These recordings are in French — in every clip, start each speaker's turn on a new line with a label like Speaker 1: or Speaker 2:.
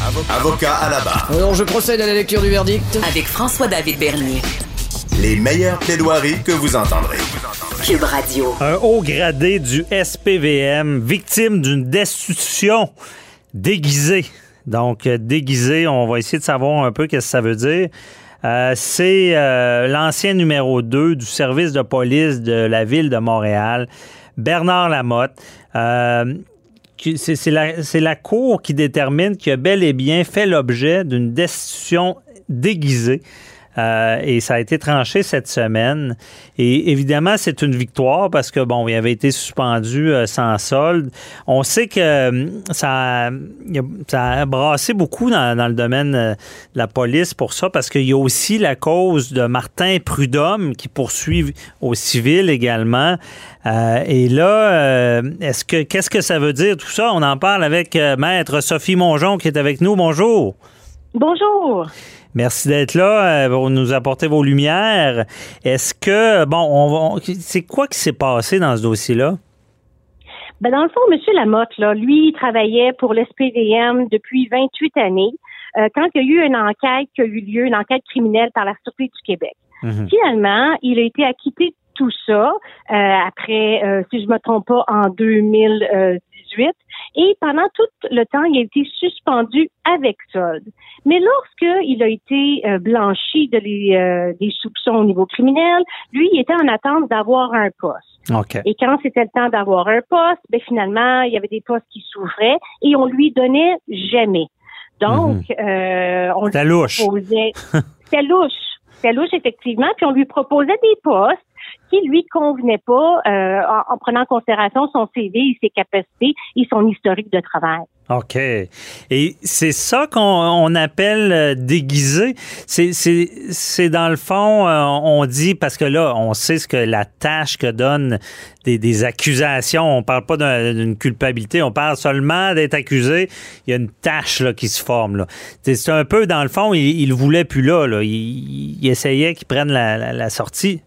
Speaker 1: Avocat à la barre.
Speaker 2: Alors, je procède à la lecture du verdict.
Speaker 3: Avec François-David Bernier.
Speaker 1: Les meilleures plaidoiries que vous entendrez.
Speaker 3: Cube Radio.
Speaker 4: Un haut gradé du SPVM, victime d'une destitution déguisée. Donc, euh, déguisée, on va essayer de savoir un peu qu'est-ce que ça veut dire. Euh, c'est euh, l'ancien numéro 2 du service de police de la ville de Montréal, Bernard Lamotte. Euh, c'est la Cour qui détermine qu'il a bel et bien fait l'objet d'une destitution déguisée. Euh, et ça a été tranché cette semaine. Et évidemment, c'est une victoire parce que, bon, il avait été suspendu euh, sans solde. On sait que euh, ça, a- brassé beaucoup dans, le domaine de la police pour ça parce qu'il y a aussi la cause de Martin Prudhomme qui poursuit au civil également. Et là, est-ce que qu'est-ce que ça veut dire tout ça? On en parle avec Maître Sophie Mongeon qui est avec nous. Bonjour.
Speaker 5: Bonjour.
Speaker 4: Merci d'être là euh, pour nous apporter vos lumières. Est-ce que, bon, on va, c'est quoi qui s'est passé dans ce dossier-là?
Speaker 5: Ben dans le fond, M. Lamotte, là, lui, il travaillait pour l'SPVM depuis 28 années. Euh, quand il y a eu une enquête qui a eu lieu, une enquête criminelle par la Sûreté du Québec.
Speaker 4: Mhm.
Speaker 5: Finalement, il a été acquitté de tout ça euh, après, euh, si je me trompe pas, en 2018. Et pendant tout le temps, il a été suspendu avec solde. Mais lorsqu'il a été euh, blanchi de les, euh, des soupçons au niveau criminel, lui, il était en attente d'avoir un poste.
Speaker 4: OK.
Speaker 5: Et quand c'était le temps d'avoir un poste, ben finalement, il y avait des postes qui s'ouvraient et on lui donnait jamais. Donc, euh, on lui proposait. C'était louche. C'était louche, effectivement. Puis on lui proposait des postes qui lui convenaient pas euh, en, en prenant en considération son CV et ses capacités et son historique de travail.
Speaker 4: OK. Et c'est ça qu'on on appelle euh, déguisé. C'est, dans le fond, euh, on dit, parce que là, on sait ce que la tâche que donnent des, des accusations. On parle pas d'un- d'une culpabilité, on parle seulement d'être accusé. Il y a une tâche là, qui se forme. C'est, un peu, dans le fond, il, il voulait plus là. là. Il, il essayait qu'il prenne la, la- la sortie.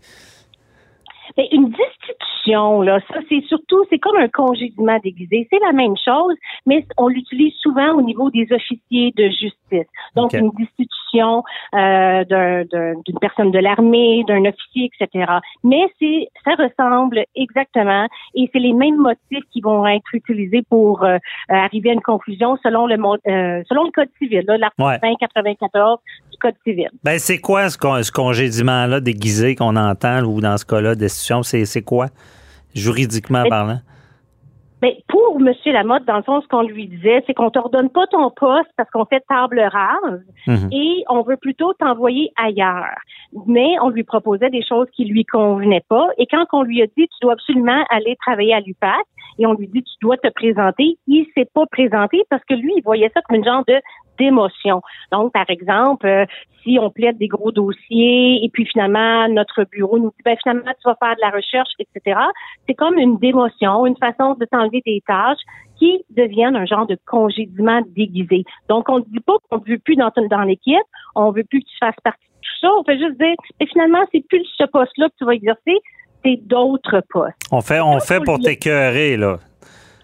Speaker 5: Mais une destitution, là, ça, c'est surtout, c'est comme un congédiement déguisé. C'est la même chose, mais on l'utilise souvent au niveau des officiers de justice. Donc, une destitution euh, d'un- d'un- d'une personne de l'armée, d'un officier, etc. Mais c'est, ça ressemble exactement, et c'est les mêmes motifs qui vont être utilisés pour euh, euh, arriver à une conclusion selon le euh, selon le code civil, là, l'article
Speaker 4: Ouais.
Speaker 5: 94 du code civil.
Speaker 4: Ben, c'est quoi ce, con- ce congédiement-là déguisé qu'on entend, ou dans ce cas-là, destitution? C'est, quoi, juridiquement
Speaker 5: Mais-
Speaker 4: parlant?
Speaker 5: Ben, pour M. Lamotte, dans le fond, ce qu'on lui disait, c'est qu'on te redonne pas ton poste parce qu'on fait table rase
Speaker 4: Mhm.
Speaker 5: et on veut plutôt t'envoyer ailleurs. Mais on lui proposait des choses qui lui convenaient pas. Et quand on lui a dit, tu dois absolument aller travailler à l'UPAC, et on lui dit, tu dois te présenter, il s'est pas présenté parce que lui, il voyait ça comme une genre de d'émotion. Donc, par exemple, euh, si on plaide des gros dossiers et puis finalement, notre bureau nous dit, ben finalement, tu vas faire de la recherche, etc., c'est comme une démotion, une façon de t'enlever des tâches qui deviennent un genre de congédiement déguisé. Donc, on ne dit pas qu'on ne veut plus dans, l'équipe, on veut plus que tu fasses partie de tout ça, on fait juste dire, mais finalement, c'est plus ce poste-là que tu vas exercer, c'est d'autres postes.
Speaker 4: On fait, on fait pour t'écœurer, là.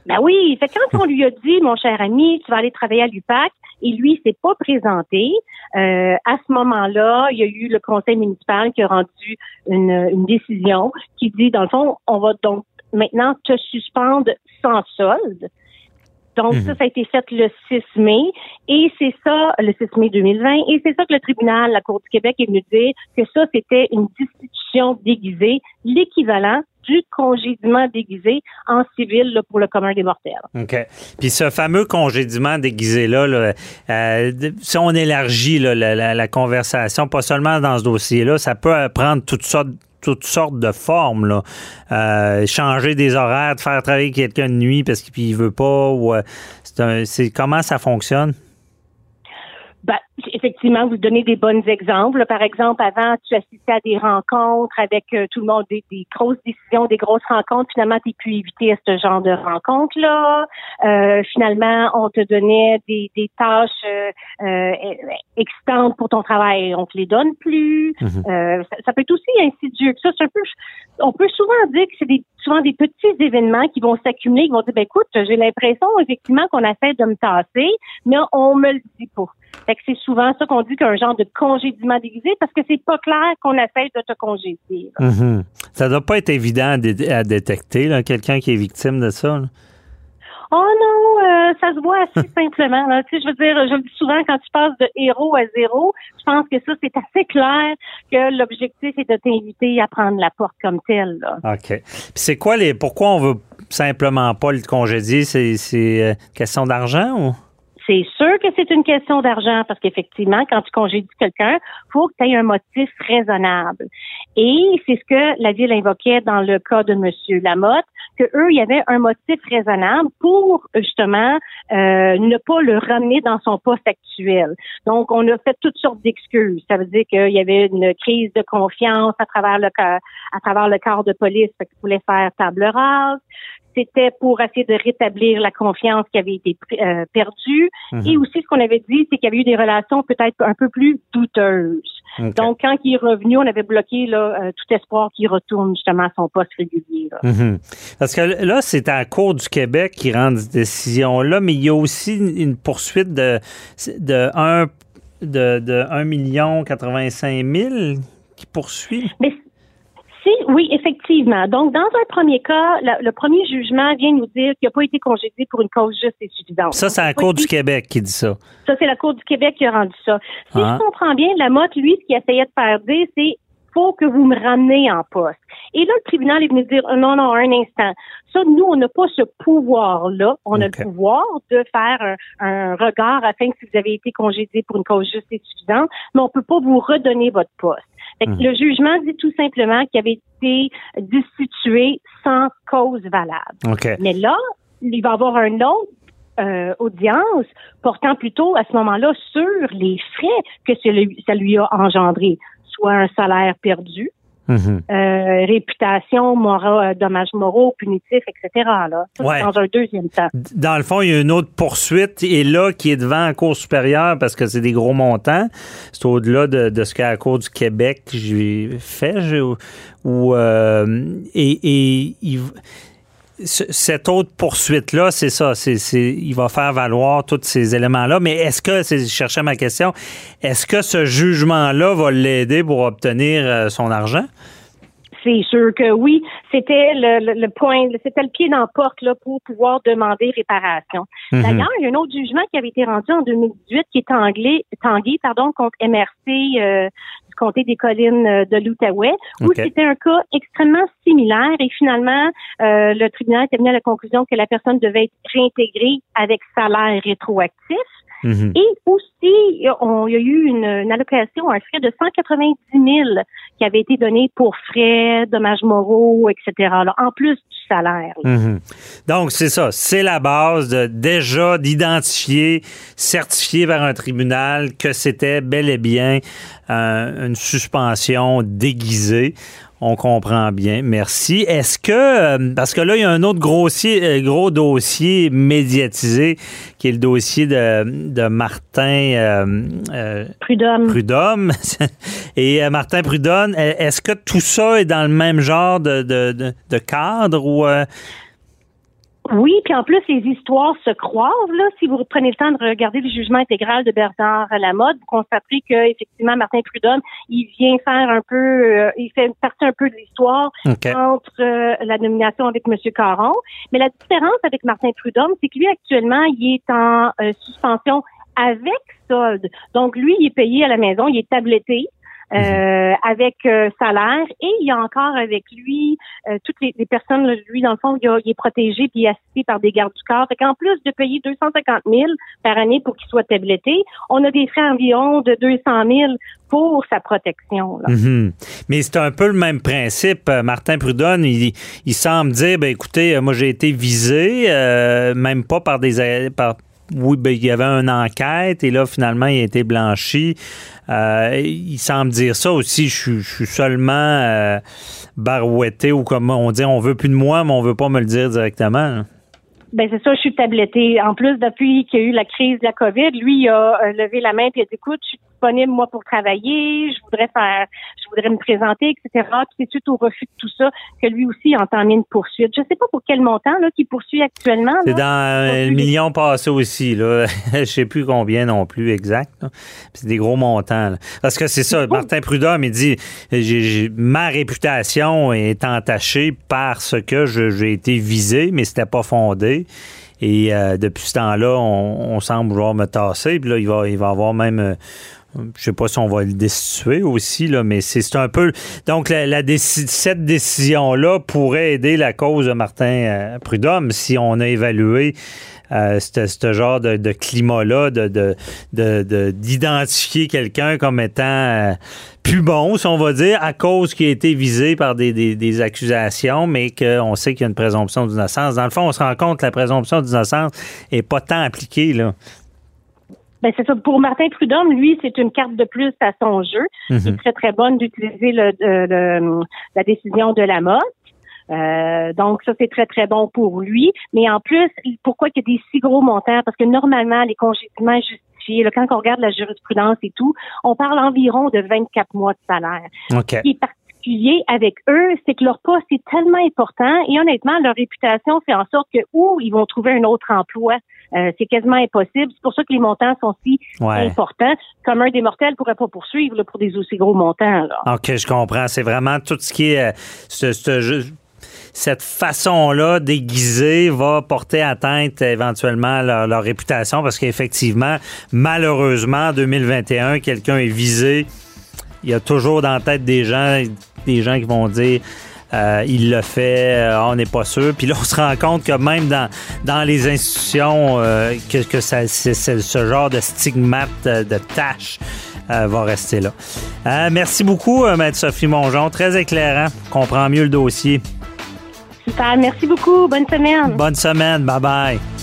Speaker 5: Ben oui, fait quand on lui a dit, mon cher ami, tu vas aller travailler à l'UPAC, et lui, il s'est pas présenté. euh, à ce moment-là, il y a eu le conseil municipal qui a rendu une, une décision qui dit, dans le fond, on va donc maintenant te suspendre sans solde. Donc,
Speaker 4: Mhm.
Speaker 5: ça, ça a été fait le 6 mai. Et c'est ça, le 6 mai 2020. Et c'est ça que le tribunal, la Cour du Québec est venu dire que ça, c'était une destitution déguisée, l'équivalent du congédiement déguisé en civil là, pour le commun des mortels.
Speaker 4: OK. Puis ce fameux congédiement déguisé-là, là, euh, si on élargit là, la, la- la conversation, pas seulement dans ce dossier-là, ça peut prendre toutes sortes toutes sortes de formes. Là. Euh, changer des horaires, de faire travailler quelqu'un de nuit parce qu'il veut pas. Ou, euh, c'est comment ça fonctionne?
Speaker 5: Ben, effectivement, vous donnez des bons exemples. Par exemple, avant, tu assistais à des rencontres avec euh, tout le monde, des, grosses décisions, des grosses rencontres. Finalement, tu pu éviter ce genre de rencontres-là. Euh, finalement, on te donnait des, des tâches euh, excitantes pour ton travail. On te les donne plus. Mhm. ça, peut être aussi insidieux que ça. Un peu, on peut souvent dire que c'est des, souvent des petits événements qui vont s'accumuler, qui vont dire, ben écoute, j'ai l'impression effectivement qu'on a fait de me tasser, mais on me le dit pas. Fait que c'est souvent ça qu'on dit qu'un genre de congédiement déguisé parce que c'est pas clair qu'on essaie de te congédier.
Speaker 4: Mm-hmm. Ça doit pas être évident à, détecter, quelqu'un qui est victime de ça.
Speaker 5: Oh non, euh, ça se voit assez simplement. Là. Tu sais, je veux dire, je le dis souvent, quand tu passes de héros à zéro, je pense que ça, c'est assez clair que l'objectif est de t'inviter à prendre la porte comme telle. Là.
Speaker 4: OK. Puis c'est quoi les. Pourquoi on veut simplement pas le congédier? C'est, c'est euh, question d'argent ou?
Speaker 5: C'est sûr que c'est une question d'argent parce qu'effectivement, quand tu congédies quelqu'un, faut que tu aies un motif raisonnable. Et c'est ce que la ville invoquait dans le cas de Monsieur Lamotte, que eux, il y avait un motif raisonnable pour justement euh, ne pas le ramener dans son poste actuel. Donc, on a fait toutes sortes d'excuses. Ça veut dire qu'il y avait une crise de confiance à travers le à travers le corps de police, qu'il voulait faire table rase c'était pour essayer de rétablir la confiance qui avait été euh, perdue. Mhm. Et aussi, ce qu'on avait dit, c'est qu'il y avait eu des relations peut-être un peu plus douteuses. Donc, quand il est revenu, on avait bloqué là, euh, tout espoir qu'il retourne justement à son poste régulier.
Speaker 4: Mhm. Parce que là, c'est à la Cour du Québec qui rend cette décision-là, mais il y a aussi une poursuite de, de 1 de, de 1 million 85 000 qui poursuit.
Speaker 5: Mais oui, effectivement. Donc, dans un premier cas, le premier jugement vient nous dire qu'il n'a pas été congédié pour une cause juste et suffisante.
Speaker 4: Ça, c'est la Cour du Québec qui dit ça.
Speaker 5: Ça, c'est la Cour du Québec qui a rendu ça. Si ah. je comprends bien, la motte, lui, ce qu'il essayait de faire dire, c'est faut que vous me ramenez en poste. Et là, le tribunal est venu dire non, non, un instant. Ça, nous, on n'a pas ce pouvoir-là. On a le pouvoir de faire un, regard afin que si vous avez été congédié pour une cause juste et suffisante, mais on peut pas vous redonner votre poste. Mhm. Le jugement dit tout simplement qu'il avait été destitué sans cause valable. Mais là, il va y avoir un autre euh, audience portant plutôt à ce moment-là sur les frais que ça lui a engendré, soit un salaire perdu, Mhm. Euh, réputation, euh, dommages moraux, punitifs, etc. Là. Dans un deuxième temps.
Speaker 4: Dans le fond, il y a une autre poursuite et là qui est devant la Cour supérieure parce que c'est des gros montants. C'est au-delà de, ce qu'à la Cour du Québec j'ai fait. Ou, euh, et, et il, cette autre poursuite-là, c'est ça. C'est, il va faire valoir tous ces éléments-là. Mais est-ce que, c'est, je cherchais ma question, est-ce que ce jugement-là va l'aider pour obtenir euh, son argent?
Speaker 5: C'est sûr que oui. C'était le, point, c'était le pied dans la porte là, pour pouvoir demander réparation. Mhm. D'ailleurs, il y a un autre jugement qui avait été rendu en 2018 qui est anglais, tangué pardon, contre MRC euh, comté des collines euh, de l'Outaouais, où c'était un cas extrêmement similaire et finalement, euh, le tribunal est venu à la conclusion que la personne devait être réintégrée avec salaire rétroactif. Mhm. Et aussi, il y a eu une, allocation, un frais de 190 000 qui avait été donné pour frais, dommages moraux, etc. en plus du salaire.
Speaker 4: Mhm. Donc, c'est ça. C'est la base de, déjà d'identifier, certifier par un tribunal que c'était bel et bien une suspension déguisée. On comprend bien. Merci. Est-ce que, euh, parce que là, il y a un autre grossier, euh, gros dossier médiatisé qui est le dossier de, Martin
Speaker 5: euh, Prudhomme.
Speaker 4: Prudhomme. Et Martin Prudhomme, est-ce que tout ça est dans le même genre de, de cadre ou
Speaker 5: oui, puis en plus, les histoires se croisent. Là. Si vous prenez le temps de regarder le jugement intégral de Bernard Lamotte, vous constaterez que effectivement Martin Prudhomme, il vient faire un peu, euh, il fait partie un peu de l'histoire entre euh, la nomination avec M. Caron. Mais la différence avec Martin Prudhomme, c'est que lui, actuellement, il est en euh, suspension avec solde. Donc, lui, il est payé à la maison, il est tabletté. Mhm. Euh, avec euh, salaire et il y a encore avec lui euh, toutes les, personnes, lui dans le fond, il, est protégé puis assisté par des gardes du corps. Fait qu'en plus de payer 250 000 par année pour qu'il soit tabletté, on a des frais environ de 200 000 pour sa protection.
Speaker 4: Mhm. Mais c'est un peu le même principe. Martin Prudhomme, il, il semble dire, ben écoutez, moi j'ai été visé, même pas par des par oui, ben, il y avait une enquête et là, finalement, il a été blanchi. Euh, il semble dire ça aussi. Je, suis seulement euh, barouetté ou comme on dit, on veut plus de moi, mais on veut pas me le dire directement.
Speaker 5: Ben c'est ça, je suis tablettée. En plus, depuis qu'il y a eu la crise de la COVID, lui il a euh, levé la main et il a dit écoute, je suis disponible moi pour travailler, je voudrais faire, je voudrais me présenter, etc. Puis c'est suite au refus de tout ça que lui aussi a entamé une poursuite. Je sais pas pour quel montant là qu'il poursuit actuellement.
Speaker 4: C'est dans le million passé aussi là. je sais plus combien non plus exact. C'est des gros montants. Parce que c'est ça, Martin Prudhomme il dit j'ai, ma réputation est entachée parce que j'ai été visé, mais c'était pas fondé. Et euh, depuis ce temps-là, on, semble vouloir me tasser. Puis là, il va, il va avoir même. Euh, je sais pas si on va le destituer aussi, là, mais c'est un peu. Donc, cette décision-là pourrait aider la cause de Martin euh, Prudhomme si on a évalué euh, ce genre de, climat-là, de, d'identifier quelqu'un comme étant euh, plus bon, si on va dire, à cause qu'il a été visé par des, accusations, mais qu'on sait qu'il y a une présomption d'innocence. Dans le fond, on se rend compte que la présomption d'innocence n'est pas tant appliquée. Là.
Speaker 5: Ben c'est ça. Pour Martin Prudhomme, lui, c'est une carte de plus à son jeu. Mhm. C'est très, très bonne d'utiliser le, la décision de la mode. Euh, donc ça, c'est très, très bon pour lui. Mais en plus, pourquoi il y a des si gros montants? Parce que normalement, les congédiements justifiés, là, quand on regarde la jurisprudence et tout, on parle environ de 24 mois de salaire.
Speaker 4: Ce
Speaker 5: qui est particulier avec eux, c'est que leur poste est tellement important et honnêtement, leur réputation fait en sorte que ou ils vont trouver un autre emploi. Euh, c'est quasiment impossible. C'est pour ça que les montants sont si importants. Comme un des mortels pourrait pas poursuivre pour des aussi gros montants.
Speaker 4: OK, je comprends. C'est vraiment tout ce qui est euh, cette façon-là déguisée va porter atteinte éventuellement à leur, réputation parce qu'effectivement, malheureusement, en 2021, quelqu'un est visé. Il y a toujours dans la tête des gens, des gens qui vont dire euh, il le fait, euh, on n'est pas sûr. Puis là, on se rend compte que même dans, dans les institutions, euh, que, que ça, ce genre de stigmate, de tâche va rester là. merci beaucoup, Maître Sophie Mongeon. Très éclairant. Comprend mieux le dossier.
Speaker 5: Super. Merci beaucoup. Bonne semaine.
Speaker 4: Bonne semaine. Bye bye.